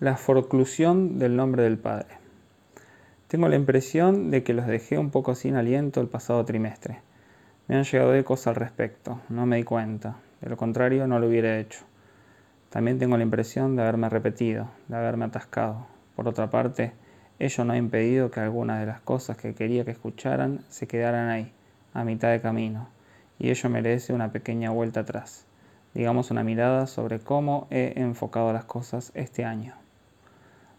La forclusión del nombre del Padre. Tengo la impresión de que los dejé un poco sin aliento el pasado trimestre. Me han llegado ecos al respecto, no me di cuenta, de lo contrario no lo hubiera hecho. También tengo la impresión de haberme repetido, de haberme atascado. Por otra parte, ello no ha impedido que algunas de las cosas que quería que escucharan se quedaran ahí, a mitad de camino, y ello merece una pequeña vuelta atrás, digamos una mirada sobre cómo he enfocado las cosas este año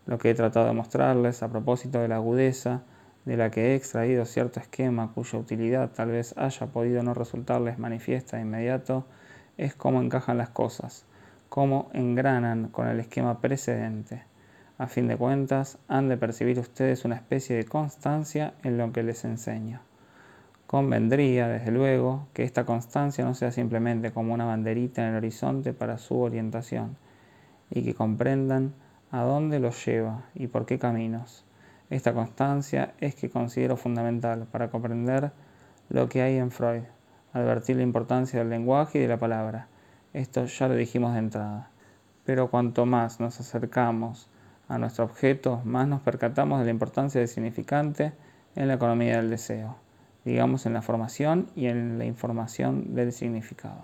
lo que he tratado de mostrarles a propósito de la agudeza de la que he extraído cierto esquema cuya utilidad tal vez haya podido no resultarles manifiesta de inmediato, es cómo encajan las cosas, cómo engranan con el esquema precedente. A fin de cuentas, han de percibir ustedes una especie de constancia en lo que les enseño. Convendría, desde luego, que esta constancia no sea simplemente como una banderita en el horizonte para su orientación, y que comprendan a dónde los lleva y por qué caminos. Esta constancia es que considero fundamental para comprender lo que hay en Freud, advertir la importancia del lenguaje y de la palabra. Esto ya lo dijimos de entrada. Pero cuanto más nos acercamos a nuestro objeto, más nos percatamos de la importancia del significante en la economía del deseo, digamos en la formación y en la información del significado.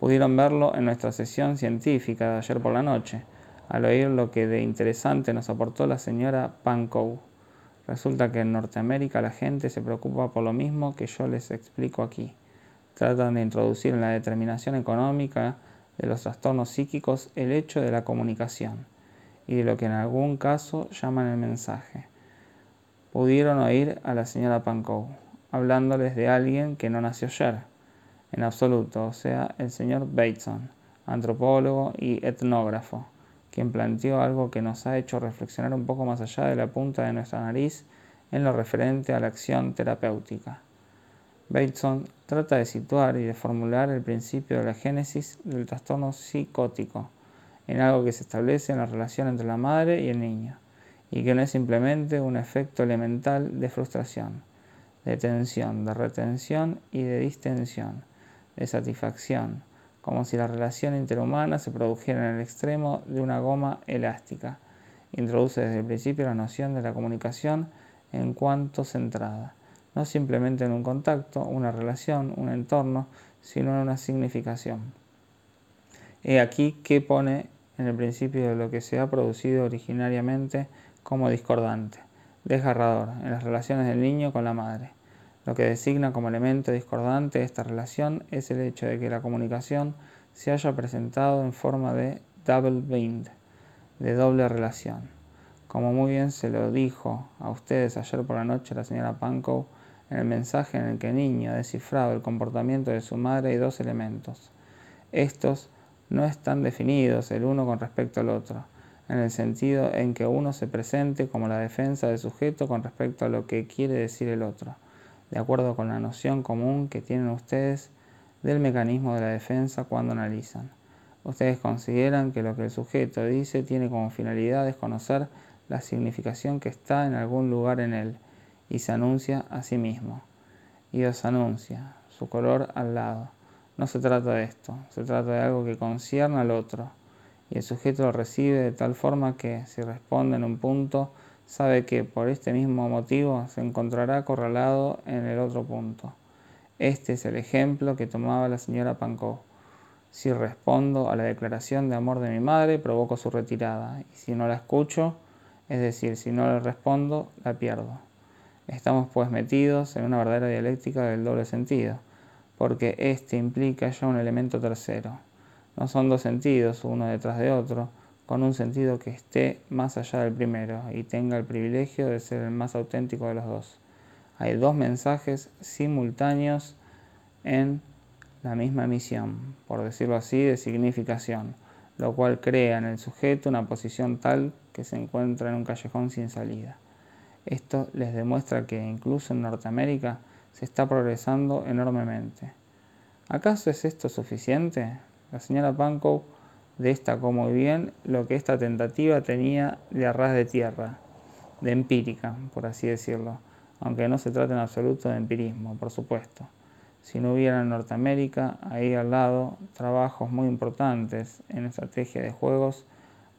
Pudieron verlo en nuestra sesión científica de ayer por la noche, al oír lo que de interesante nos aportó la señora Pankow. Resulta que en Norteamérica la gente se preocupa por lo mismo que yo les explico aquí. Tratan de introducir en la determinación económica de los trastornos psíquicos el hecho de la comunicación y de lo que en algún caso llaman el mensaje. Pudieron oír a la señora Pankow hablándoles de alguien que no nació ayer, en absoluto, o sea, el señor Bateson, antropólogo y etnógrafo quien planteó algo que nos ha hecho reflexionar un poco más allá de la punta de nuestra nariz en lo referente a la acción terapéutica. Bateson trata de situar y de formular el principio de la génesis del trastorno psicótico en algo que se establece en la relación entre la madre y el niño, y que no es simplemente un efecto elemental de frustración, de tensión, de retención y de distensión, de satisfacción, como si la relación interhumana se produjera en el extremo de una goma elástica. Introduce desde el principio la noción de la comunicación en cuanto centrada, no simplemente en un contacto, una relación, un entorno, sino en una significación. He aquí que pone en el principio de lo que se ha producido originariamente como discordante, desgarrador, en las relaciones del niño con la madre. Lo que designa como elemento discordante esta relación es el hecho de que la comunicación se haya presentado en forma de double bind, de doble relación. Como muy bien se lo dijo a ustedes ayer por la noche la señora Pankow, en el mensaje en el que el niño ha descifrado el comportamiento de su madre hay dos elementos. Estos no están definidos el uno con respecto al otro, en el sentido en que uno se presente como la defensa del sujeto con respecto a lo que quiere decir el otro de acuerdo con la noción común que tienen ustedes del mecanismo de la defensa cuando analizan. Ustedes consideran que lo que el sujeto dice tiene como finalidad desconocer la significación que está en algún lugar en él y se anuncia a sí mismo. Y os anuncia su color al lado. No se trata de esto, se trata de algo que concierne al otro. Y el sujeto lo recibe de tal forma que, si responde en un punto, sabe que por este mismo motivo se encontrará acorralado en el otro punto. Este es el ejemplo que tomaba la señora Pancó. Si respondo a la declaración de amor de mi madre, provoco su retirada, y si no la escucho, es decir, si no le respondo, la pierdo. Estamos pues metidos en una verdadera dialéctica del doble sentido, porque este implica ya un elemento tercero. No son dos sentidos, uno detrás de otro, con un sentido que esté más allá del primero y tenga el privilegio de ser el más auténtico de los dos. Hay dos mensajes simultáneos en la misma misión, por decirlo así, de significación, lo cual crea en el sujeto una posición tal que se encuentra en un callejón sin salida. Esto les demuestra que incluso en Norteamérica se está progresando enormemente. ¿Acaso es esto suficiente? La señora Pankow destacó muy bien lo que esta tentativa tenía de arras de tierra, de empírica, por así decirlo, aunque no se trata en absoluto de empirismo, por supuesto. Si no hubiera en Norteamérica, ahí al lado, trabajos muy importantes en estrategia de juegos,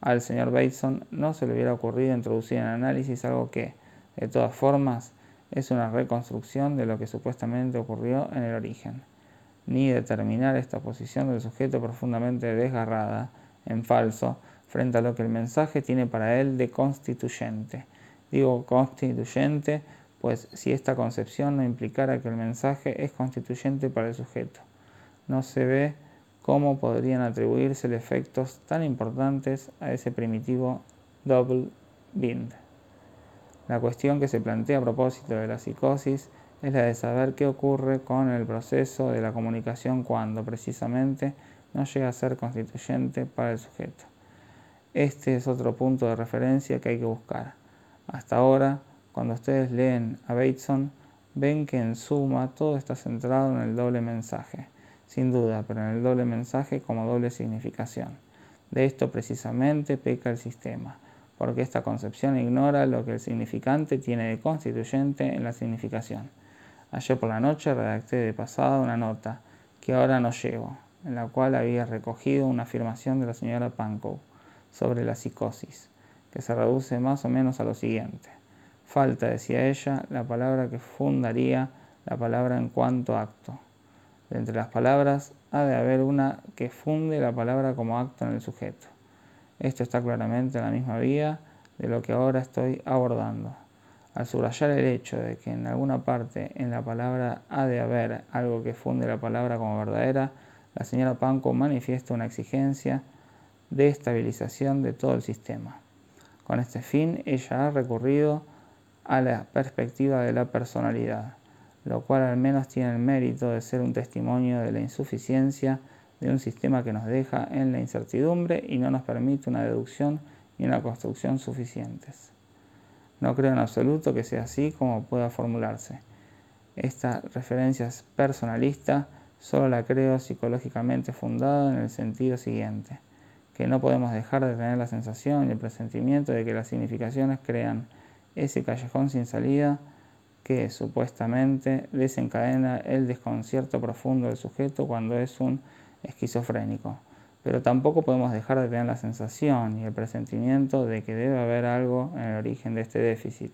al señor Bateson no se le hubiera ocurrido introducir en análisis algo que, de todas formas, es una reconstrucción de lo que supuestamente ocurrió en el origen, ni determinar esta posición del sujeto profundamente desgarrada, en falso, frente a lo que el mensaje tiene para él de constituyente. Digo constituyente, pues si esta concepción no implicara que el mensaje es constituyente para el sujeto, no se ve cómo podrían atribuirse efectos tan importantes a ese primitivo double bind. La cuestión que se plantea a propósito de la psicosis es la de saber qué ocurre con el proceso de la comunicación cuando precisamente no llega a ser constituyente para el sujeto. Este es otro punto de referencia que hay que buscar. Hasta ahora, cuando ustedes leen a Bateson, ven que en suma todo está centrado en el doble mensaje sin duda, pero en el doble mensaje como doble significación. De esto precisamente peca el sistema, porque esta concepción ignora lo que el significante tiene de constituyente en la significación. Ayer por la noche redacté de pasada una nota, que ahora no llevo, en la cual había recogido una afirmación de la señora Pankow sobre la psicosis, que se reduce más o menos a lo siguiente. Falta, decía ella, la palabra que fundaría la palabra en cuanto acto entre las palabras ha de haber una que funde la palabra como acto en el sujeto. Esto está claramente en la misma vía de lo que ahora estoy abordando. Al subrayar el hecho de que en alguna parte en la palabra ha de haber algo que funde la palabra como verdadera, la señora Panco manifiesta una exigencia de estabilización de todo el sistema. Con este fin, ella ha recurrido a la perspectiva de la personalidad lo cual al menos tiene el mérito de ser un testimonio de la insuficiencia de un sistema que nos deja en la incertidumbre y no nos permite una deducción ni una construcción suficientes. No creo en absoluto que sea así como pueda formularse. Esta referencia es personalista solo la creo psicológicamente fundada en el sentido siguiente, que no podemos dejar de tener la sensación y el presentimiento de que las significaciones crean ese callejón sin salida que supuestamente desencadena el desconcierto profundo del sujeto cuando es un esquizofrénico. Pero tampoco podemos dejar de tener la sensación y el presentimiento de que debe haber algo en el origen de este déficit.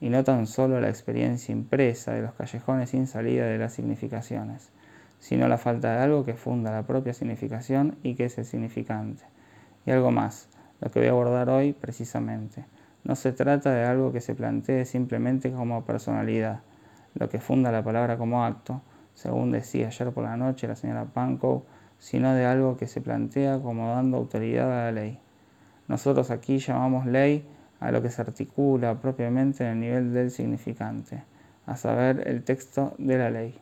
Y no tan solo la experiencia impresa de los callejones sin salida de las significaciones, sino la falta de algo que funda la propia significación y que es el significante. Y algo más, lo que voy a abordar hoy precisamente no se trata de algo que se plantee simplemente como personalidad, lo que funda la palabra como acto, según decía ayer por la noche la señora Pankow, sino de algo que se plantea como dando autoridad a la ley. Nosotros aquí llamamos ley a lo que se articula propiamente en el nivel del significante, a saber, el texto de la ley.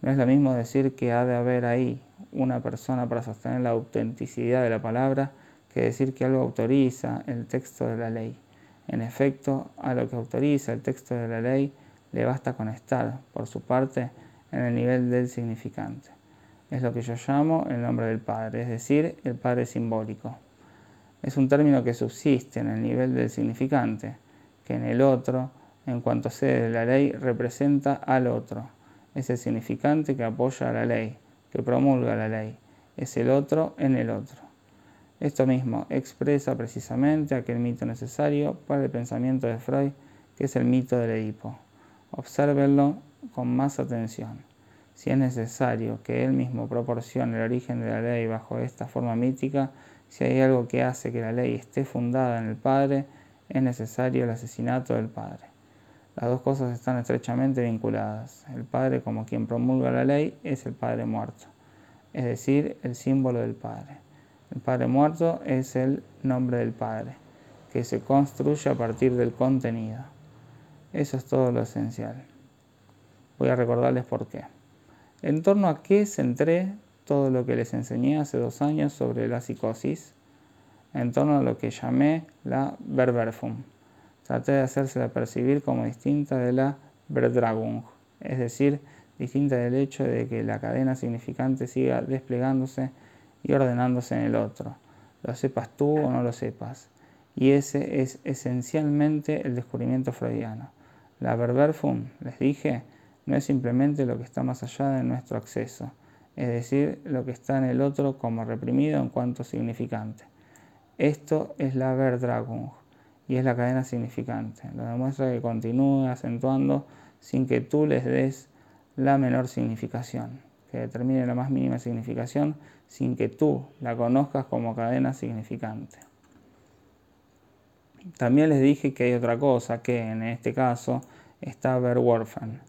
No es lo mismo decir que ha de haber ahí una persona para sostener la autenticidad de la palabra que decir que algo autoriza el texto de la ley. En efecto, a lo que autoriza el texto de la ley le basta con estar, por su parte, en el nivel del significante. Es lo que yo llamo el nombre del Padre, es decir, el Padre simbólico. Es un término que subsiste en el nivel del significante, que en el otro, en cuanto sede de la ley, representa al otro. Es el significante que apoya a la ley, que promulga la ley. Es el otro en el otro. Esto mismo expresa precisamente aquel mito necesario para el pensamiento de Freud, que es el mito del Edipo. Obsérvenlo con más atención. Si es necesario que él mismo proporcione el origen de la ley bajo esta forma mítica, si hay algo que hace que la ley esté fundada en el Padre, es necesario el asesinato del Padre. Las dos cosas están estrechamente vinculadas. El Padre como quien promulga la ley es el Padre muerto, es decir, el símbolo del Padre. El Padre muerto es el nombre del Padre, que se construye a partir del contenido. Eso es todo lo esencial. Voy a recordarles por qué. En torno a qué centré todo lo que les enseñé hace dos años sobre la psicosis, en torno a lo que llamé la Verberfum. Traté de hacérsela percibir como distinta de la Verdragung, es decir, distinta del hecho de que la cadena significante siga desplegándose y ordenándose en el otro, lo sepas tú o no lo sepas. Y ese es esencialmente el descubrimiento freudiano. La verberfum, les dije, no es simplemente lo que está más allá de nuestro acceso, es decir, lo que está en el otro como reprimido en cuanto significante. Esto es la Verdragung y es la cadena significante. Lo demuestra que continúe acentuando sin que tú les des la menor significación, que determine la más mínima significación sin que tú la conozcas como cadena significante. También les dije que hay otra cosa que en este caso está Verworfen.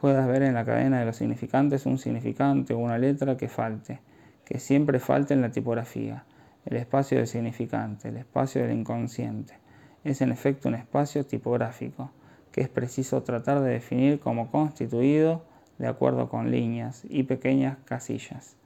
Puedas ver en la cadena de los significantes un significante o una letra que falte, que siempre falte en la tipografía, el espacio del significante, el espacio del inconsciente. Es en efecto un espacio tipográfico, que es preciso tratar de definir como constituido de acuerdo con líneas y pequeñas casillas,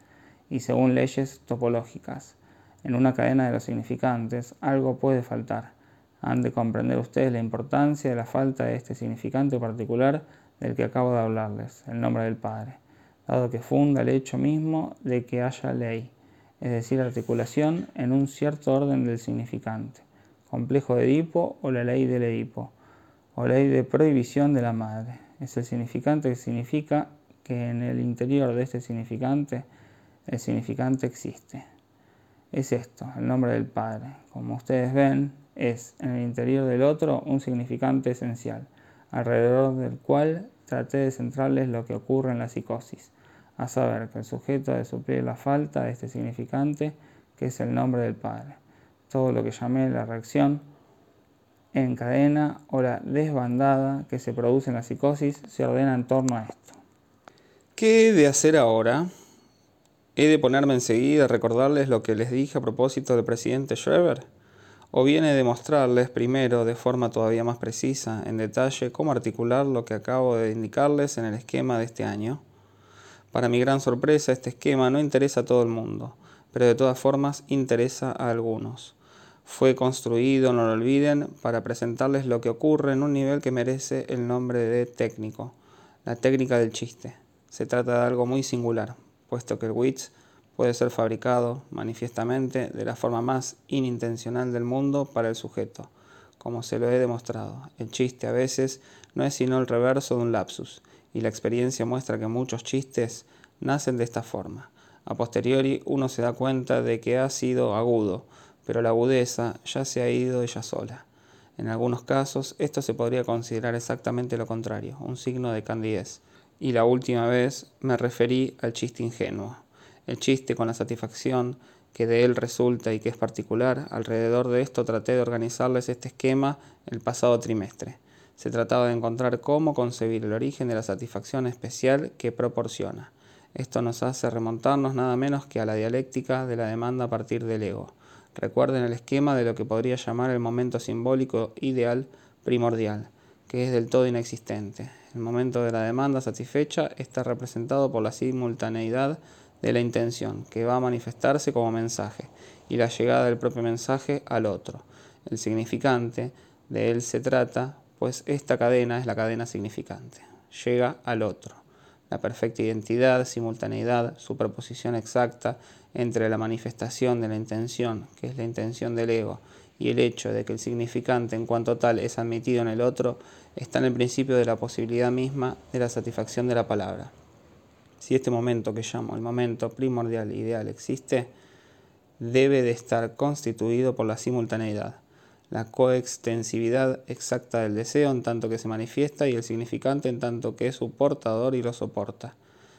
y según leyes topológicas. En una cadena de los significantes algo puede faltar. Han de comprender ustedes la importancia de la falta de este significante particular del que acabo de hablarles, el nombre del Padre, dado que funda el hecho mismo de que haya ley, es decir, articulación en un cierto orden del significante, complejo de Edipo o la ley del Edipo, o ley de prohibición de la madre. Es el significante que significa que en el interior de este significante el significante existe. Es esto, el nombre del Padre. Como ustedes ven, es en el interior del otro un significante esencial, alrededor del cual traté de centrarles lo que ocurre en la psicosis, a saber que el sujeto ha de suplir la falta de este significante que es el nombre del Padre. Todo lo que llamé la reacción en cadena o la desbandada que se produce en la psicosis se ordena en torno a esto. ¿Qué he de hacer ahora? ¿He de ponerme enseguida a recordarles lo que les dije a propósito del presidente Schreber? ¿O viene de mostrarles primero, de forma todavía más precisa, en detalle, cómo articular lo que acabo de indicarles en el esquema de este año? Para mi gran sorpresa, este esquema no interesa a todo el mundo, pero de todas formas interesa a algunos. Fue construido, no lo olviden, para presentarles lo que ocurre en un nivel que merece el nombre de técnico, la técnica del chiste. Se trata de algo muy singular, puesto que el witz puede ser fabricado manifiestamente de la forma más inintencional del mundo para el sujeto, como se lo he demostrado. El chiste a veces no es sino el reverso de un lapsus, y la experiencia muestra que muchos chistes nacen de esta forma. A posteriori uno se da cuenta de que ha sido agudo, pero la agudeza ya se ha ido ella sola. En algunos casos esto se podría considerar exactamente lo contrario, un signo de candidez. Y la última vez me referí al chiste ingenuo. El chiste con la satisfacción que de él resulta y que es particular, alrededor de esto traté de organizarles este esquema el pasado trimestre. Se trataba de encontrar cómo concebir el origen de la satisfacción especial que proporciona. Esto nos hace remontarnos nada menos que a la dialéctica de la demanda a partir del ego. Recuerden el esquema de lo que podría llamar el momento simbólico ideal primordial, que es del todo inexistente. El momento de la demanda satisfecha está representado por la simultaneidad de la intención, que va a manifestarse como mensaje, y la llegada del propio mensaje al otro. El significante, de él se trata, pues esta cadena es la cadena significante. Llega al otro. La perfecta identidad, simultaneidad, superposición exacta entre la manifestación de la intención, que es la intención del ego, y el hecho de que el significante en cuanto tal es admitido en el otro, está en el principio de la posibilidad misma de la satisfacción de la palabra. Si este momento que llamo el momento primordial ideal existe, debe de estar constituido por la simultaneidad, la coextensividad exacta del deseo en tanto que se manifiesta y el significante en tanto que es su portador y lo soporta.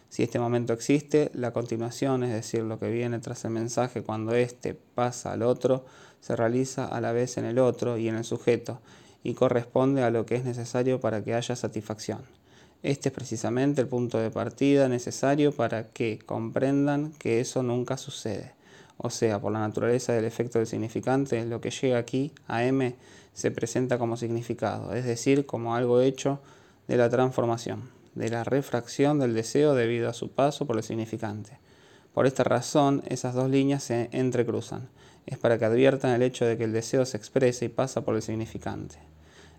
Si este momento existe, la continuación, es decir, lo que viene tras el mensaje cuando éste pasa al otro, se realiza a la vez en el otro y en el sujeto, y corresponde a lo que es necesario para que haya satisfacción. Este es precisamente el punto de partida necesario para que comprendan que eso nunca sucede. O sea, por la naturaleza del efecto del significante, lo que llega aquí a M se presenta como significado, es decir, como algo hecho de la transformación de la refracción del deseo debido a su paso por el significante. Por esta razón, esas dos líneas se entrecruzan. Es para que adviertan el hecho de que el deseo se expresa y pasa por el significante.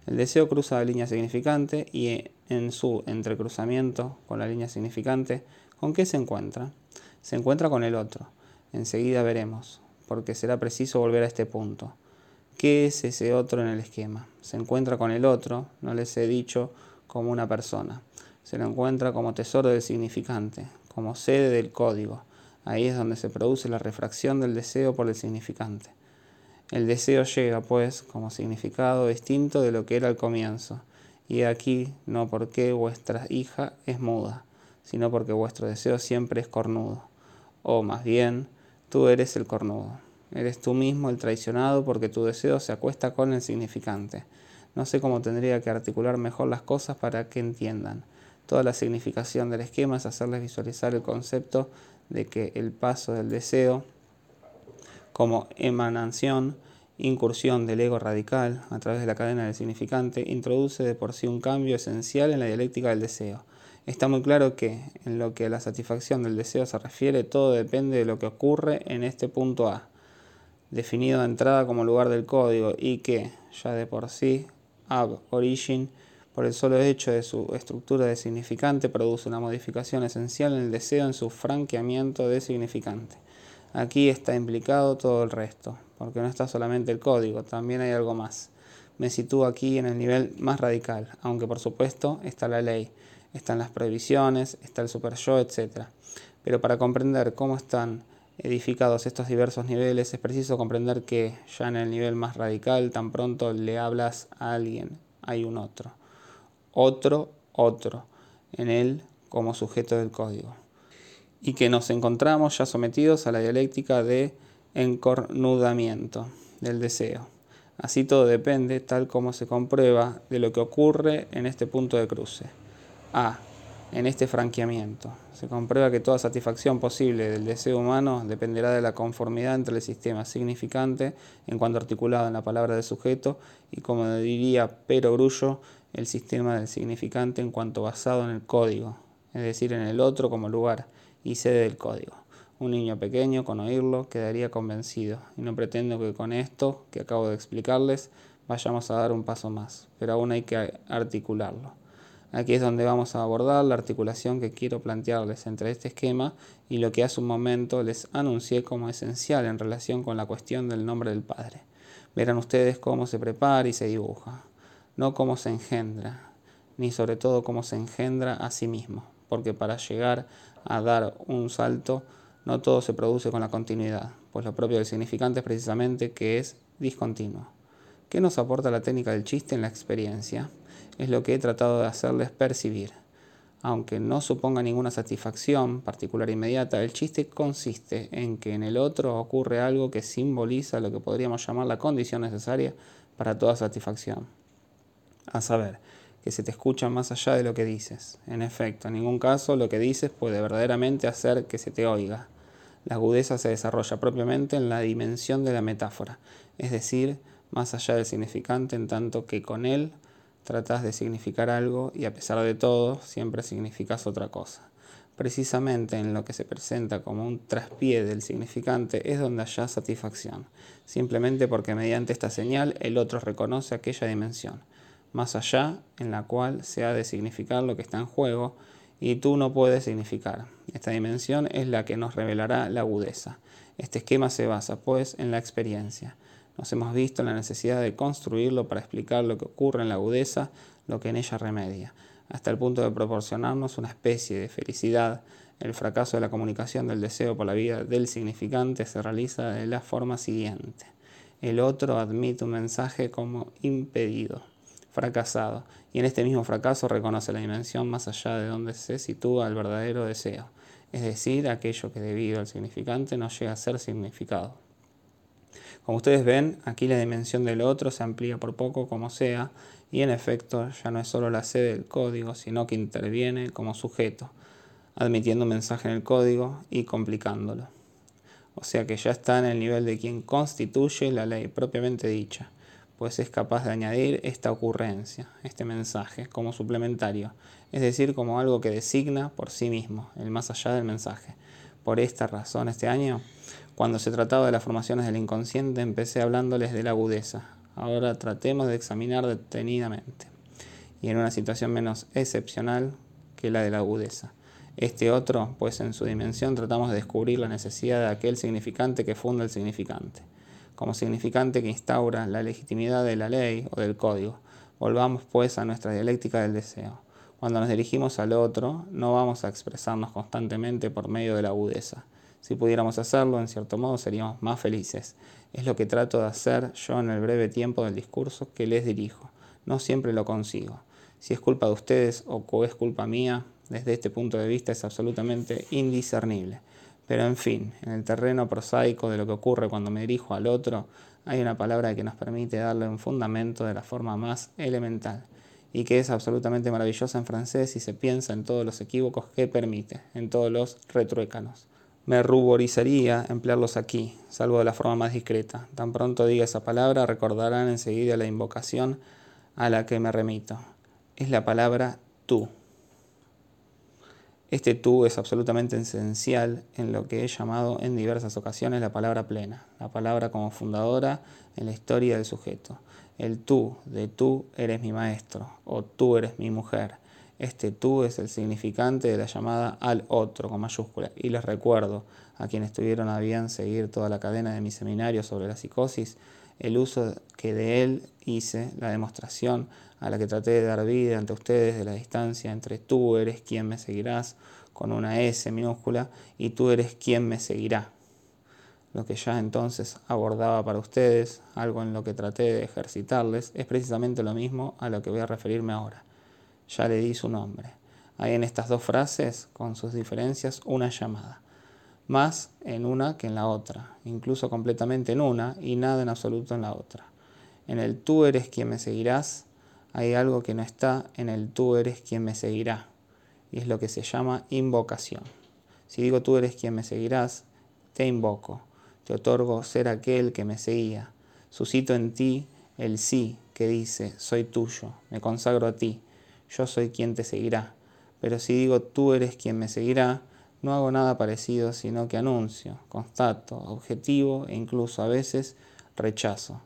El deseo cruza la línea significante y en su entrecruzamiento con la línea significante, ¿con qué se encuentra? Se encuentra con el otro. Enseguida veremos, porque será preciso volver a este punto. ¿Qué es ese otro en el esquema? Se encuentra con el otro, no les he dicho, como una persona se lo encuentra como tesoro del significante, como sede del código. Ahí es donde se produce la refracción del deseo por el significante. El deseo llega, pues, como significado distinto de lo que era al comienzo. Y aquí no porque vuestra hija es muda, sino porque vuestro deseo siempre es cornudo. O más bien, tú eres el cornudo. Eres tú mismo el traicionado porque tu deseo se acuesta con el significante. No sé cómo tendría que articular mejor las cosas para que entiendan. Toda la significación del esquema es hacerles visualizar el concepto de que el paso del deseo como emanación, incursión del ego radical a través de la cadena del significante, introduce de por sí un cambio esencial en la dialéctica del deseo. Está muy claro que, en lo que a la satisfacción del deseo se refiere, todo depende de lo que ocurre en este punto A, definido de entrada como lugar del código, y que, ya de por sí, ab origin, por el solo hecho de su estructura de significante, produce una modificación esencial en el deseo en su franqueamiento de significante. Aquí está implicado todo el resto, porque no está solamente el código, también hay algo más. Me sitúo aquí en el nivel más radical, aunque por supuesto está la ley, están las prohibiciones, está el super yo, etc. Pero para comprender cómo están edificados estos diversos niveles, es preciso comprender que ya en el nivel más radical, tan pronto le hablas a alguien, hay un otro. Otro, otro, en él como sujeto del código y que nos encontramos ya sometidos a la dialéctica de encornudamiento del deseo. Así todo depende, tal como se comprueba, de lo que ocurre en este punto de cruce. A. En este franqueamiento. Se comprueba que toda satisfacción posible del deseo humano dependerá de la conformidad entre el sistema significante en cuanto articulado en la palabra del sujeto y, como diría Pero Grullo, el sistema del significante en cuanto basado en el código, es decir, en el otro como lugar y sede del código. Un niño pequeño, con oírlo, quedaría convencido, y no pretendo que con esto que acabo de explicarles vayamos a dar un paso más, pero aún hay que articularlo. Aquí es donde vamos a abordar la articulación que quiero plantearles entre este esquema y lo que hace un momento les anuncié como esencial en relación con la cuestión del nombre del Padre. Verán ustedes cómo se prepara y se dibuja, no cómo se engendra, ni sobre todo cómo se engendra a sí mismo, porque para llegar a dar un salto, no todo se produce con la continuidad, pues lo propio del significante es precisamente que es discontinuo. ¿Qué nos aporta la técnica del chiste en la experiencia? Es lo que he tratado de hacerles percibir. Aunque no suponga ninguna satisfacción particular inmediata, el chiste consiste en que en el otro ocurre algo que simboliza lo que podríamos llamar la condición necesaria para toda satisfacción. A saber, que se te escucha más allá de lo que dices. En efecto, en ningún caso lo que dices puede verdaderamente hacer que se te oiga. La agudeza se desarrolla propiamente en la dimensión de la metáfora, es decir, más allá del significante, en tanto que con él tratas de significar algo y a pesar de todo siempre significas otra cosa. Precisamente en lo que se presenta como un traspié del significante es donde haya satisfacción, simplemente porque mediante esta señal el otro reconoce aquella dimensión más allá en la cual se ha de significar lo que está en juego y tú no puedes significar. Esta dimensión es la que nos revelará la agudeza. Este esquema se basa, pues, en la experiencia. Nos hemos visto la necesidad de construirlo para explicar lo que ocurre en la agudeza, lo que en ella remedia, hasta el punto de proporcionarnos una especie de felicidad. El fracaso de la comunicación del deseo por la vida del significante se realiza de la forma siguiente. El otro admite un mensaje como impedido fracasado, y en este mismo fracaso reconoce la dimensión más allá de donde se sitúa el verdadero deseo, es decir, aquello que debido al significante no llega a ser significado. Como ustedes ven, aquí la dimensión del otro se amplía por poco como sea, y en efecto ya no es solo la sede del código, sino que interviene como sujeto, admitiendo un mensaje en el código y complicándolo. O sea que ya está en el nivel de quien constituye la ley propiamente dicha pues es capaz de añadir esta ocurrencia, este mensaje, como suplementario, es decir, como algo que designa por sí mismo, el más allá del mensaje. Por esta razón, este año, cuando se trataba de las formaciones del inconsciente, empecé hablándoles de la agudeza. Ahora tratemos de examinar detenidamente, y en una situación menos excepcional que la de la agudeza. Este otro, pues en su dimensión tratamos de descubrir la necesidad de aquel significante que funda el significante como significante que instaura la legitimidad de la ley o del código. Volvamos pues a nuestra dialéctica del deseo. Cuando nos dirigimos al otro, no vamos a expresarnos constantemente por medio de la agudeza, Si pudiéramos hacerlo, en cierto modo seríamos más felices. Es lo que trato de hacer yo en el breve tiempo del discurso que les dirijo. No siempre lo consigo. Si es culpa de ustedes o es culpa mía, desde este punto de vista es absolutamente indiscernible. Pero en fin, en el terreno prosaico de lo que ocurre cuando me dirijo al otro, hay una palabra que nos permite darle un fundamento de la forma más elemental y que es absolutamente maravillosa en francés y se piensa en todos los equívocos que permite, en todos los retruécanos. Me ruborizaría emplearlos aquí, salvo de la forma más discreta. Tan pronto diga esa palabra, recordarán enseguida la invocación a la que me remito. Es la palabra tú. Este tú es absolutamente esencial en lo que he llamado en diversas ocasiones la palabra plena, la palabra como fundadora en la historia del sujeto. El tú de tú eres mi maestro o tú eres mi mujer. Este tú es el significante de la llamada al otro con mayúscula. Y les recuerdo a quienes tuvieron a bien seguir toda la cadena de mi seminario sobre la psicosis, el uso que de él hice, la demostración a la que traté de dar vida ante ustedes de la distancia entre tú eres quien me seguirás con una S minúscula y tú eres quien me seguirá. Lo que ya entonces abordaba para ustedes, algo en lo que traté de ejercitarles, es precisamente lo mismo a lo que voy a referirme ahora. Ya le di su nombre. Hay en estas dos frases, con sus diferencias, una llamada más en una que en la otra, incluso completamente en una y nada en absoluto en la otra. En el tú eres quien me seguirás, hay algo que no está en el tú eres quien me seguirá, y es lo que se llama invocación. Si digo tú eres quien me seguirás, te invoco, te otorgo ser aquel que me seguía, suscito en ti el sí que dice, soy tuyo, me consagro a ti, yo soy quien te seguirá. Pero si digo tú eres quien me seguirá, no hago nada parecido, sino que anuncio, constato, objetivo e incluso a veces rechazo.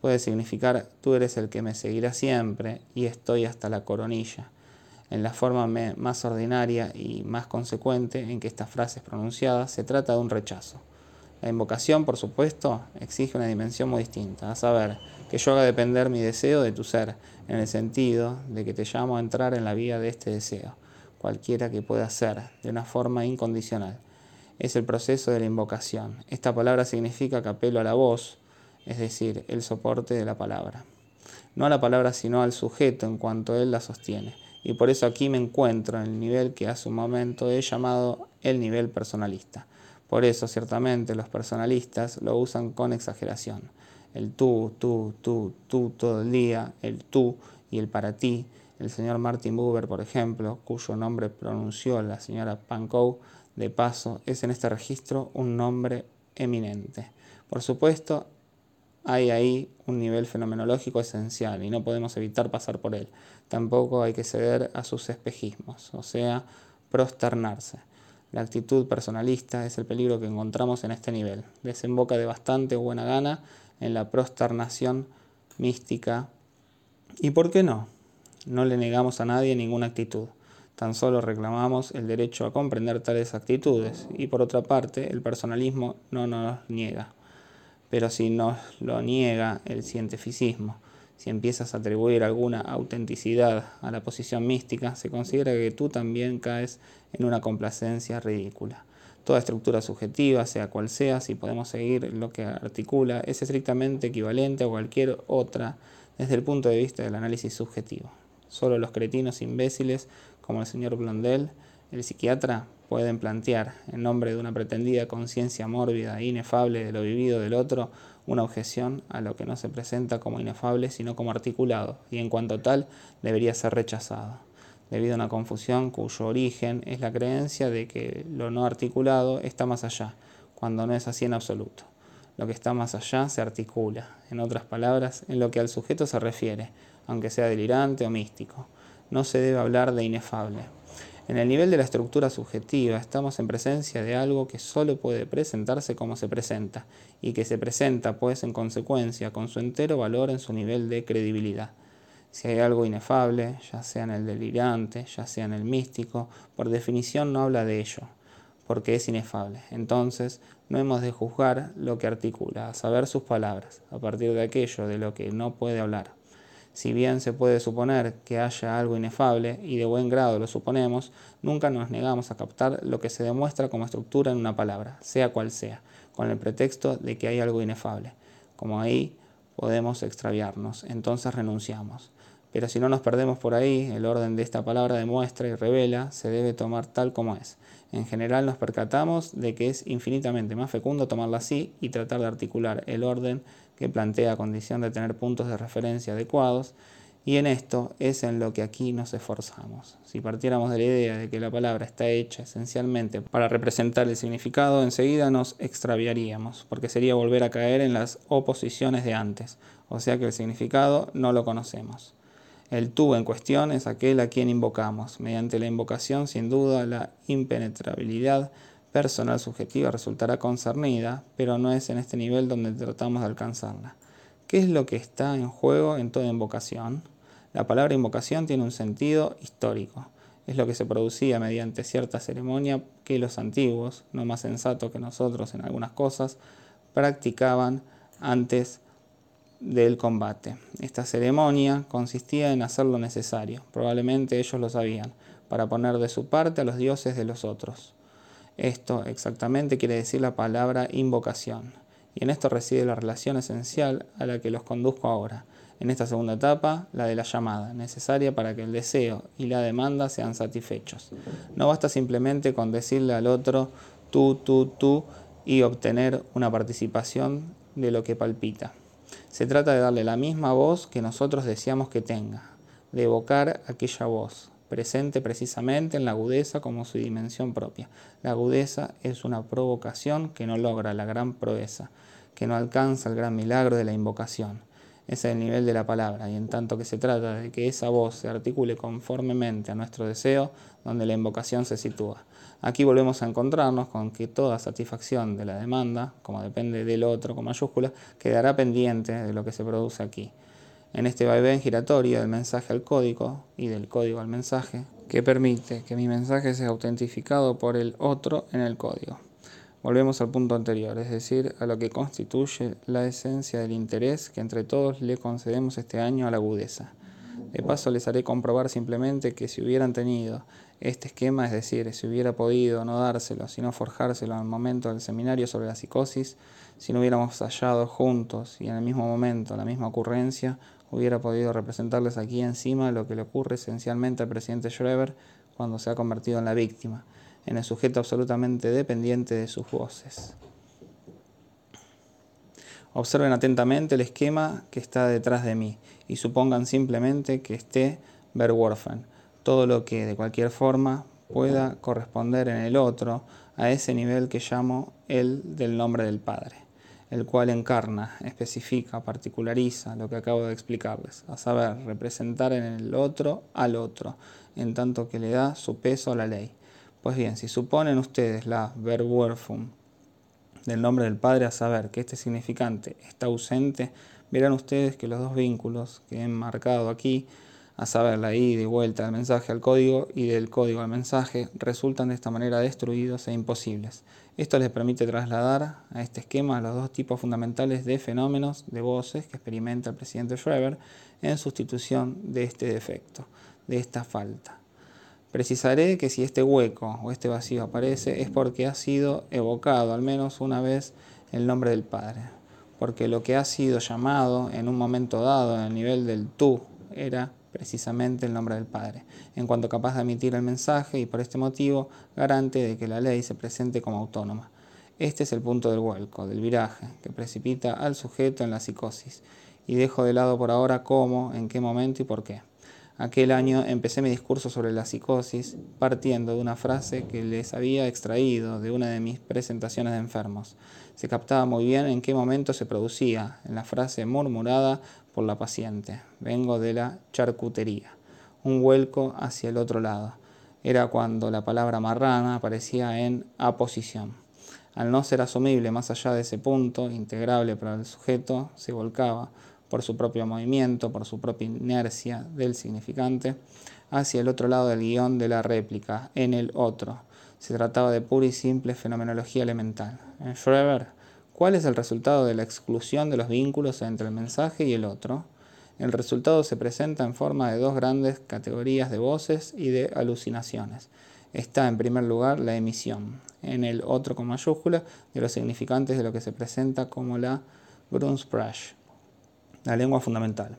Puede significar tú eres el que me seguirá siempre y estoy hasta la coronilla. En la forma más ordinaria y más consecuente en que esta frase es pronunciada, se trata de un rechazo. La invocación, por supuesto, exige una dimensión muy distinta, a saber, que yo haga depender mi deseo de tu ser, en el sentido de que te llamo a entrar en la vía de este deseo cualquiera que pueda ser, de una forma incondicional. Es el proceso de la invocación. Esta palabra significa que apelo a la voz, es decir, el soporte de la palabra. No a la palabra, sino al sujeto en cuanto él la sostiene. Y por eso aquí me encuentro en el nivel que hace un momento he llamado el nivel personalista. Por eso, ciertamente, los personalistas lo usan con exageración. El tú, tú, tú, tú todo el día, el tú y el para ti, el señor Martin Buber, por ejemplo, cuyo nombre pronunció la señora Pankow, de paso, es en este registro un nombre eminente. Por supuesto, hay ahí un nivel fenomenológico esencial y no podemos evitar pasar por él. Tampoco hay que ceder a sus espejismos, o sea, prosternarse. La actitud personalista es el peligro que encontramos en este nivel. Desemboca de bastante buena gana en la prosternación mística. ¿Y por qué no? No le negamos a nadie ninguna actitud, tan solo reclamamos el derecho a comprender tales actitudes y por otra parte el personalismo no nos niega. Pero si nos lo niega el cientificismo, si empiezas a atribuir alguna autenticidad a la posición mística, se considera que tú también caes en una complacencia ridícula. Toda estructura subjetiva, sea cual sea, si podemos seguir lo que articula, es estrictamente equivalente a cualquier otra desde el punto de vista del análisis subjetivo. Solo los cretinos imbéciles, como el señor Blondel, el psiquiatra, pueden plantear, en nombre de una pretendida conciencia mórbida e inefable de lo vivido del otro, una objeción a lo que no se presenta como inefable, sino como articulado, y en cuanto tal debería ser rechazado, debido a una confusión cuyo origen es la creencia de que lo no articulado está más allá, cuando no es así en absoluto. Lo que está más allá se articula, en otras palabras, en lo que al sujeto se refiere, aunque sea delirante o místico. No se debe hablar de inefable. En el nivel de la estructura subjetiva estamos en presencia de algo que solo puede presentarse como se presenta, y que se presenta pues en consecuencia con su entero valor en su nivel de credibilidad. Si hay algo inefable, ya sea en el delirante, ya sea en el místico, por definición no habla de ello, porque es inefable. Entonces, no hemos de juzgar lo que articula, a saber sus palabras, a partir de aquello de lo que no puede hablar. Si bien se puede suponer que haya algo inefable, y de buen grado lo suponemos, nunca nos negamos a captar lo que se demuestra como estructura en una palabra, sea cual sea, con el pretexto de que hay algo inefable. Como ahí podemos extraviarnos, entonces renunciamos. Pero si no nos perdemos por ahí, el orden de esta palabra demuestra y revela, se debe tomar tal como es. En general nos percatamos de que es infinitamente más fecundo tomarla así y tratar de articular el orden que plantea condición de tener puntos de referencia adecuados, y en esto es en lo que aquí nos esforzamos. Si partiéramos de la idea de que la palabra está hecha esencialmente para representar el significado, enseguida nos extraviaríamos, porque sería volver a caer en las oposiciones de antes, o sea que el significado no lo conocemos. El tú en cuestión es aquel a quien invocamos. Mediante la invocación, sin duda, la impenetrabilidad personal subjetiva resultará concernida, pero no es en este nivel donde tratamos de alcanzarla. ¿Qué es lo que está en juego en toda invocación? La palabra invocación tiene un sentido histórico. Es lo que se producía mediante cierta ceremonia que los antiguos, no más sensatos que nosotros en algunas cosas, practicaban antes del combate. Esta ceremonia consistía en hacer lo necesario, probablemente ellos lo sabían, para poner de su parte a los dioses de los otros. Esto exactamente quiere decir la palabra invocación, y en esto reside la relación esencial a la que los conduzco ahora. En esta segunda etapa, la de la llamada, necesaria para que el deseo y la demanda sean satisfechos. No basta simplemente con decirle al otro tú, tú, tú y obtener una participación de lo que palpita. Se trata de darle la misma voz que nosotros deseamos que tenga, de evocar aquella voz, presente precisamente en la agudeza como su dimensión propia. La agudeza es una provocación que no logra la gran proeza, que no alcanza el gran milagro de la invocación. Ese es el nivel de la palabra, y en tanto que se trata de que esa voz se articule conformemente a nuestro deseo, donde la invocación se sitúa. Aquí volvemos a encontrarnos con que toda satisfacción de la demanda, como depende del otro con mayúscula, quedará pendiente de lo que se produce aquí. En este vaivén giratorio del mensaje al código y del código al mensaje, que permite que mi mensaje sea autentificado por el otro en el código. Volvemos al punto anterior, es decir, a lo que constituye la esencia del interés que entre todos le concedemos este año a la agudeza. De paso les haré comprobar simplemente que si hubieran tenido este esquema, es decir, si hubiera podido no dárselo, sino forjárselo en el momento del seminario sobre la psicosis, si no hubiéramos hallado juntos y en el mismo momento la misma ocurrencia, hubiera podido representarles aquí encima lo que le ocurre esencialmente al presidente Schreber cuando se ha convertido en la víctima, en el sujeto absolutamente dependiente de sus voces. Observen atentamente el esquema que está detrás de mí y supongan simplemente que esté Verworfen todo lo que de cualquier forma pueda corresponder en el otro a ese nivel que llamo el del nombre del Padre, el cual encarna, especifica, particulariza lo que acabo de explicarles, a saber, representar en el otro al otro, en tanto que le da su peso a la ley. Pues bien, si suponen ustedes la verwerfum del nombre del Padre, a saber que este significante está ausente, verán ustedes que los dos vínculos que he marcado aquí a saber, la ida y vuelta del mensaje al código y del código al mensaje, resultan de esta manera destruidos e imposibles. Esto les permite trasladar a este esquema los dos tipos fundamentales de fenómenos de voces que experimenta el presidente Schreber en sustitución de este defecto, de esta falta. Precisaré que si este hueco o este vacío aparece es porque ha sido evocado al menos una vez el nombre del Padre, porque lo que ha sido llamado en un momento dado en el nivel del tú era precisamente el nombre del Padre, en cuanto capaz de emitir el mensaje y por este motivo garante de que la ley se presente como autónoma. Este es el punto del vuelco, del viraje, que precipita al sujeto en la psicosis, y dejo de lado por ahora cómo, en qué momento y por qué. Aquel año empecé mi discurso sobre la psicosis partiendo de una frase que les había extraído de una de mis presentaciones de enfermos. Se captaba muy bien en qué momento se producía, en la frase murmurada por la paciente. Vengo de la charcutería. Un vuelco hacia el otro lado. Era cuando la palabra marrana aparecía en aposición. Al no ser asumible más allá de ese punto, integrable para el sujeto, se volcaba por su propio movimiento, por su propia inercia del significante, hacia el otro lado del guion de la réplica, en el otro. Se trataba de pura y simple fenomenología elemental. En Schreber, ¿cuál es el resultado de la exclusión de los vínculos entre el mensaje y el otro? El resultado se presenta en forma de dos grandes categorías de voces y de alucinaciones. Está en primer lugar la emisión, en el otro con mayúscula, de los significantes de lo que se presenta como la Grundsprache, la lengua fundamental.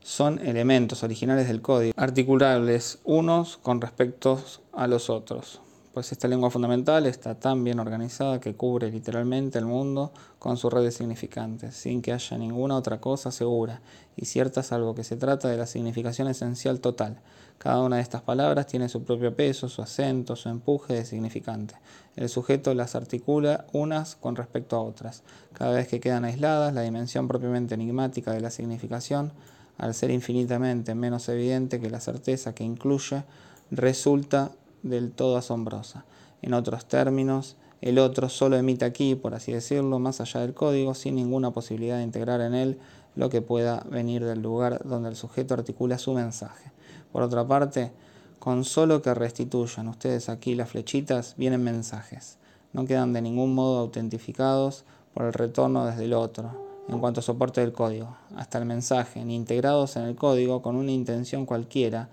Son elementos originales del código, articulables unos con respecto a los otros pues esta lengua fundamental está tan bien organizada que cubre literalmente el mundo con su red de significantes, sin que haya ninguna otra cosa segura y cierta salvo que se trata de la significación esencial total. Cada una de estas palabras tiene su propio peso, su acento, su empuje de significante. El sujeto las articula unas con respecto a otras. Cada vez que quedan aisladas, la dimensión propiamente enigmática de la significación, al ser infinitamente menos evidente que la certeza que incluye, resulta del todo asombrosa. En otros términos, el otro solo emite aquí, por así decirlo, más allá del código, sin ninguna posibilidad de integrar en él lo que pueda venir del lugar donde el sujeto articula su mensaje. Por otra parte, con solo que restituyan ustedes aquí las flechitas, vienen mensajes. No quedan de ningún modo autentificados por el retorno desde el otro, en cuanto a soporte del código, hasta el mensaje, ni integrados en el código con una intención cualquiera,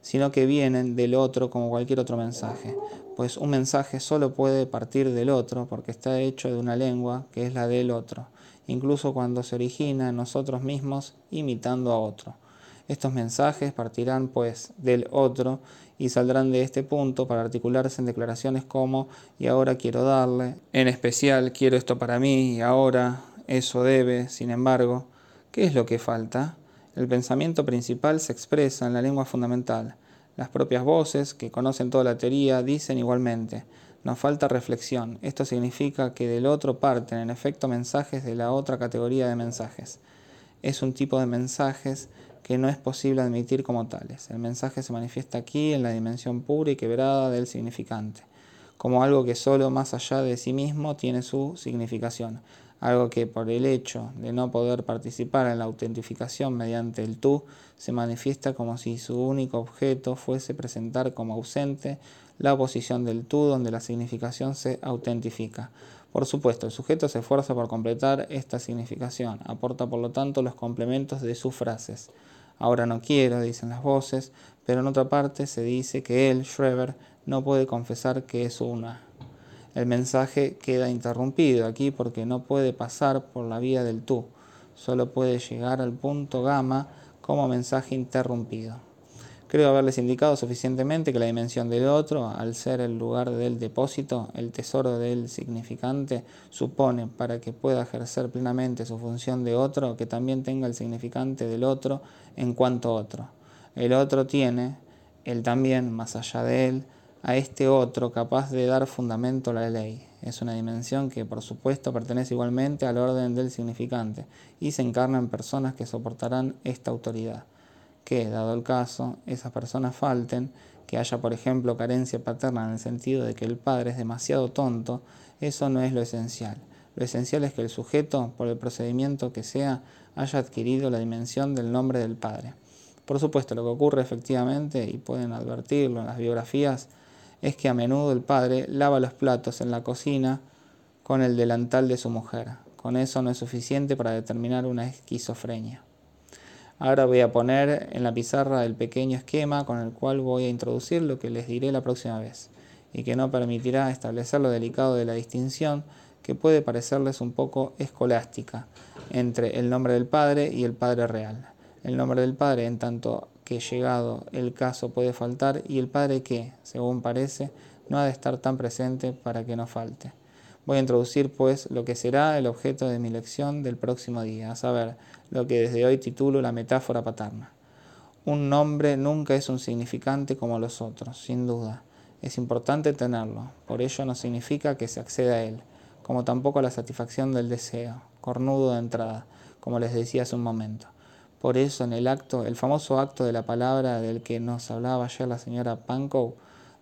sino que vienen del otro como cualquier otro mensaje, pues un mensaje solo puede partir del otro porque está hecho de una lengua que es la del otro, incluso cuando se origina en nosotros mismos imitando a otro. Estos mensajes partirán pues del otro y saldrán de este punto para articularse en declaraciones como y ahora quiero darle, en especial quiero esto para mí y ahora eso debe, sin embargo, ¿qué es lo que falta? El pensamiento principal se expresa en la lengua fundamental. Las propias voces, que conocen toda la teoría, dicen igualmente, nos falta reflexión. Esto significa que del otro parten en efecto mensajes de la otra categoría de mensajes. Es un tipo de mensajes que no es posible admitir como tales. El mensaje se manifiesta aquí en la dimensión pura y quebrada del significante, como algo que solo más allá de sí mismo tiene su significación algo que por el hecho de no poder participar en la autentificación mediante el tú se manifiesta como si su único objeto fuese presentar como ausente la oposición del tú donde la significación se autentifica. Por supuesto, el sujeto se esfuerza por completar esta significación, aporta por lo tanto los complementos de sus frases. Ahora no quiero, dicen las voces, pero en otra parte se dice que él, Schreber, no puede confesar que es una el mensaje queda interrumpido aquí porque no puede pasar por la vía del tú, solo puede llegar al punto gamma como mensaje interrumpido. Creo haberles indicado suficientemente que la dimensión del otro, al ser el lugar del depósito, el tesoro del significante, supone, para que pueda ejercer plenamente su función de otro, que también tenga el significante del otro en cuanto otro. El otro tiene, él también, más allá de él, a este otro capaz de dar fundamento a la ley. Es una dimensión que por supuesto pertenece igualmente al orden del significante y se encarna en personas que soportarán esta autoridad. Que, dado el caso, esas personas falten, que haya por ejemplo carencia paterna en el sentido de que el padre es demasiado tonto, eso no es lo esencial. Lo esencial es que el sujeto, por el procedimiento que sea, haya adquirido la dimensión del nombre del padre. Por supuesto, lo que ocurre efectivamente, y pueden advertirlo en las biografías, es que a menudo el padre lava los platos en la cocina con el delantal de su mujer. Con eso no es suficiente para determinar una esquizofrenia. Ahora voy a poner en la pizarra el pequeño esquema con el cual voy a introducir lo que les diré la próxima vez y que no permitirá establecer lo delicado de la distinción que puede parecerles un poco escolástica entre el nombre del Padre y el Padre real. El nombre del Padre, en tanto que llegado el caso puede faltar y el Padre que, según parece, no ha de estar tan presente para que no falte. Voy a introducir pues lo que será el objeto de mi lección del próximo día, a saber, lo que desde hoy titulo la metáfora paterna. Un nombre nunca es un significante como los otros, sin duda. Es importante tenerlo, por ello no significa que se acceda a él, como tampoco a la satisfacción del deseo, cornudo de entrada, como les decía hace un momento. Por eso en el acto, el famoso acto de la palabra del que nos hablaba ayer la señora Pankow,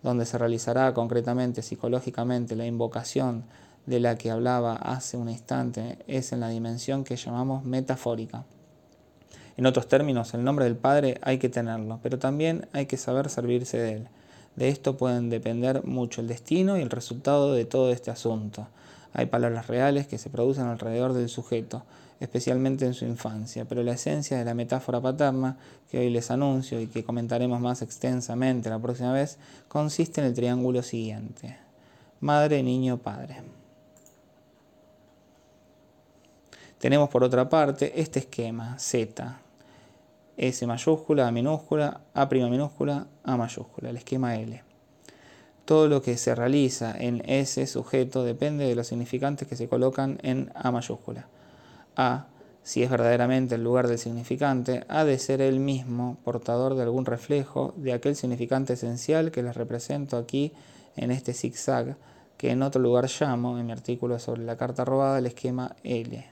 donde se realizará concretamente psicológicamente la invocación de la que hablaba hace un instante, es en la dimensión que llamamos metafórica. En otros términos, el nombre del Padre hay que tenerlo, pero también hay que saber servirse de él. De esto pueden depender mucho el destino y el resultado de todo este asunto. Hay palabras reales que se producen alrededor del sujeto, especialmente en su infancia, pero la esencia de la metáfora paterna, que hoy les anuncio y que comentaremos más extensamente la próxima vez, consiste en el triángulo siguiente. Madre, niño, padre. Tenemos por otra parte este esquema Z, S mayúscula, A minúscula, A minúscula, A mayúscula, el esquema L. Todo lo que se realiza en ese sujeto depende de los significantes que se colocan en A mayúscula. A, si es verdaderamente el lugar del significante, ha de ser el mismo portador de algún reflejo de aquel significante esencial que les represento aquí en este zigzag, que en otro lugar llamo, en mi artículo sobre la carta robada, el esquema L.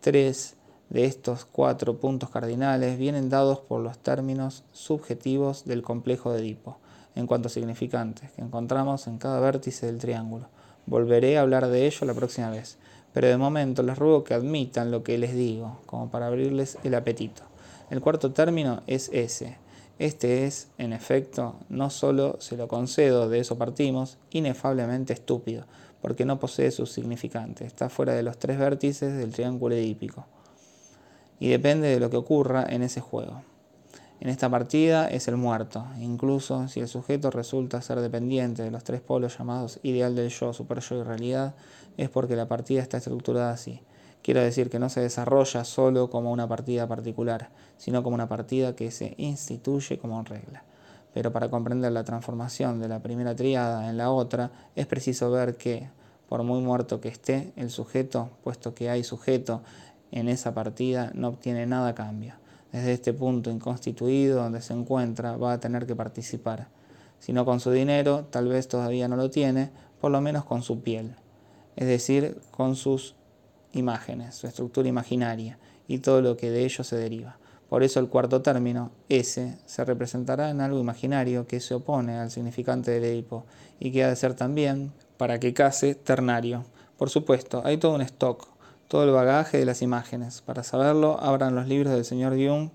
Tres de estos cuatro puntos cardinales vienen dados por los términos subjetivos del complejo de Edipo en cuanto significantes que encontramos en cada vértice del triángulo. Volveré a hablar de ello la próxima vez, pero de momento les ruego que admitan lo que les digo, como para abrirles el apetito. El cuarto término es ese. Este es, en efecto, no solo se lo concedo, de eso partimos, inefablemente estúpido, porque no posee sus significantes, está fuera de los tres vértices del triángulo edípico, y depende de lo que ocurra en ese juego. En esta partida es el muerto, incluso si el sujeto resulta ser dependiente de los tres polos llamados ideal del yo, super yo y realidad, es porque la partida está estructurada así. Quiero decir que no se desarrolla solo como una partida particular, sino como una partida que se instituye como regla. Pero para comprender la transformación de la primera triada en la otra, es preciso ver que, por muy muerto que esté, el sujeto, puesto que hay sujeto en esa partida, no obtiene nada a cambio desde este punto inconstituido donde se encuentra, va a tener que participar. Si no con su dinero, tal vez todavía no lo tiene, por lo menos con su piel, es decir, con sus imágenes, su estructura imaginaria y todo lo que de ello se deriva. Por eso el cuarto término, S, se representará en algo imaginario que se opone al significante del Edipo y que ha de ser también, para que case, ternario. Por supuesto, hay todo un stock todo el bagaje de las imágenes. Para saberlo, abran los libros del señor Jung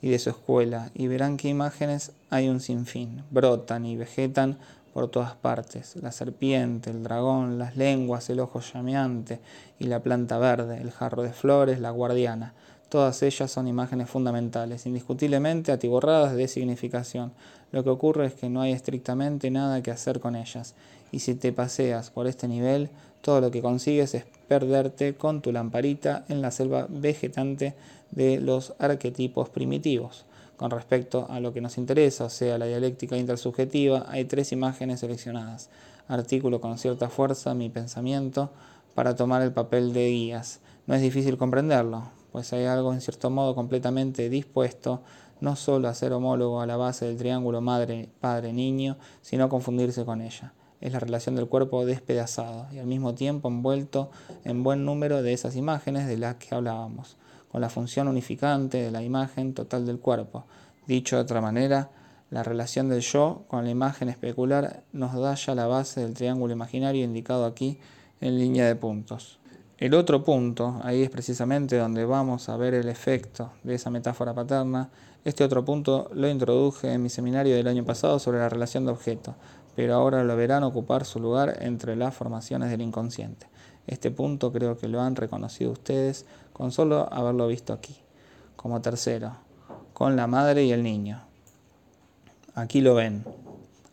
y de su escuela y verán qué imágenes hay un sinfín. Brotan y vegetan por todas partes. La serpiente, el dragón, las lenguas, el ojo llameante y la planta verde, el jarro de flores, la guardiana. Todas ellas son imágenes fundamentales, indiscutiblemente atiborradas de significación. Lo que ocurre es que no hay estrictamente nada que hacer con ellas. Y si te paseas por este nivel, todo lo que consigues es perderte con tu lamparita en la selva vegetante de los arquetipos primitivos. Con respecto a lo que nos interesa, o sea, la dialéctica intersubjetiva, hay tres imágenes seleccionadas. Artículo con cierta fuerza mi pensamiento para tomar el papel de guías. No es difícil comprenderlo, pues hay algo en cierto modo completamente dispuesto no solo a ser homólogo a la base del triángulo madre-padre-niño, sino a confundirse con ella es la relación del cuerpo despedazado y al mismo tiempo envuelto en buen número de esas imágenes de las que hablábamos, con la función unificante de la imagen total del cuerpo. Dicho de otra manera, la relación del yo con la imagen especular nos da ya la base del triángulo imaginario indicado aquí en línea de puntos. El otro punto, ahí es precisamente donde vamos a ver el efecto de esa metáfora paterna. Este otro punto lo introduje en mi seminario del año pasado sobre la relación de objeto, pero ahora lo verán ocupar su lugar entre las formaciones del inconsciente. Este punto creo que lo han reconocido ustedes con solo haberlo visto aquí. Como tercero, con la madre y el niño. Aquí lo ven,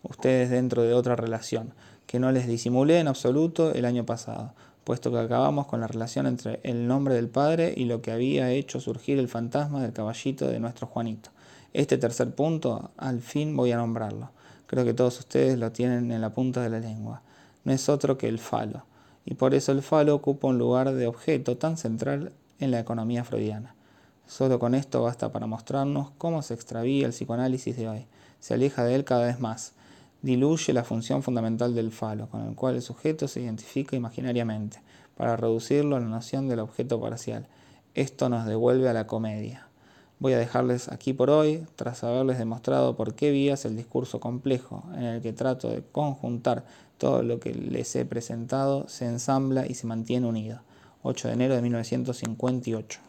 ustedes dentro de otra relación, que no les disimulé en absoluto el año pasado, puesto que acabamos con la relación entre el nombre del padre y lo que había hecho surgir el fantasma del caballito de nuestro Juanito. Este tercer punto, al fin voy a nombrarlo. Creo que todos ustedes lo tienen en la punta de la lengua. No es otro que el falo, y por eso el falo ocupa un lugar de objeto tan central en la economía freudiana. Solo con esto basta para mostrarnos cómo se extravía el psicoanálisis de hoy. Se aleja de él cada vez más. Diluye la función fundamental del falo, con el cual el sujeto se identifica imaginariamente, para reducirlo a la noción del objeto parcial. Esto nos devuelve a la comedia. Voy a dejarles aquí por hoy, tras haberles demostrado por qué vías el discurso complejo en el que trato de conjuntar todo lo que les he presentado se ensambla y se mantiene unido. 8 de enero de 1958.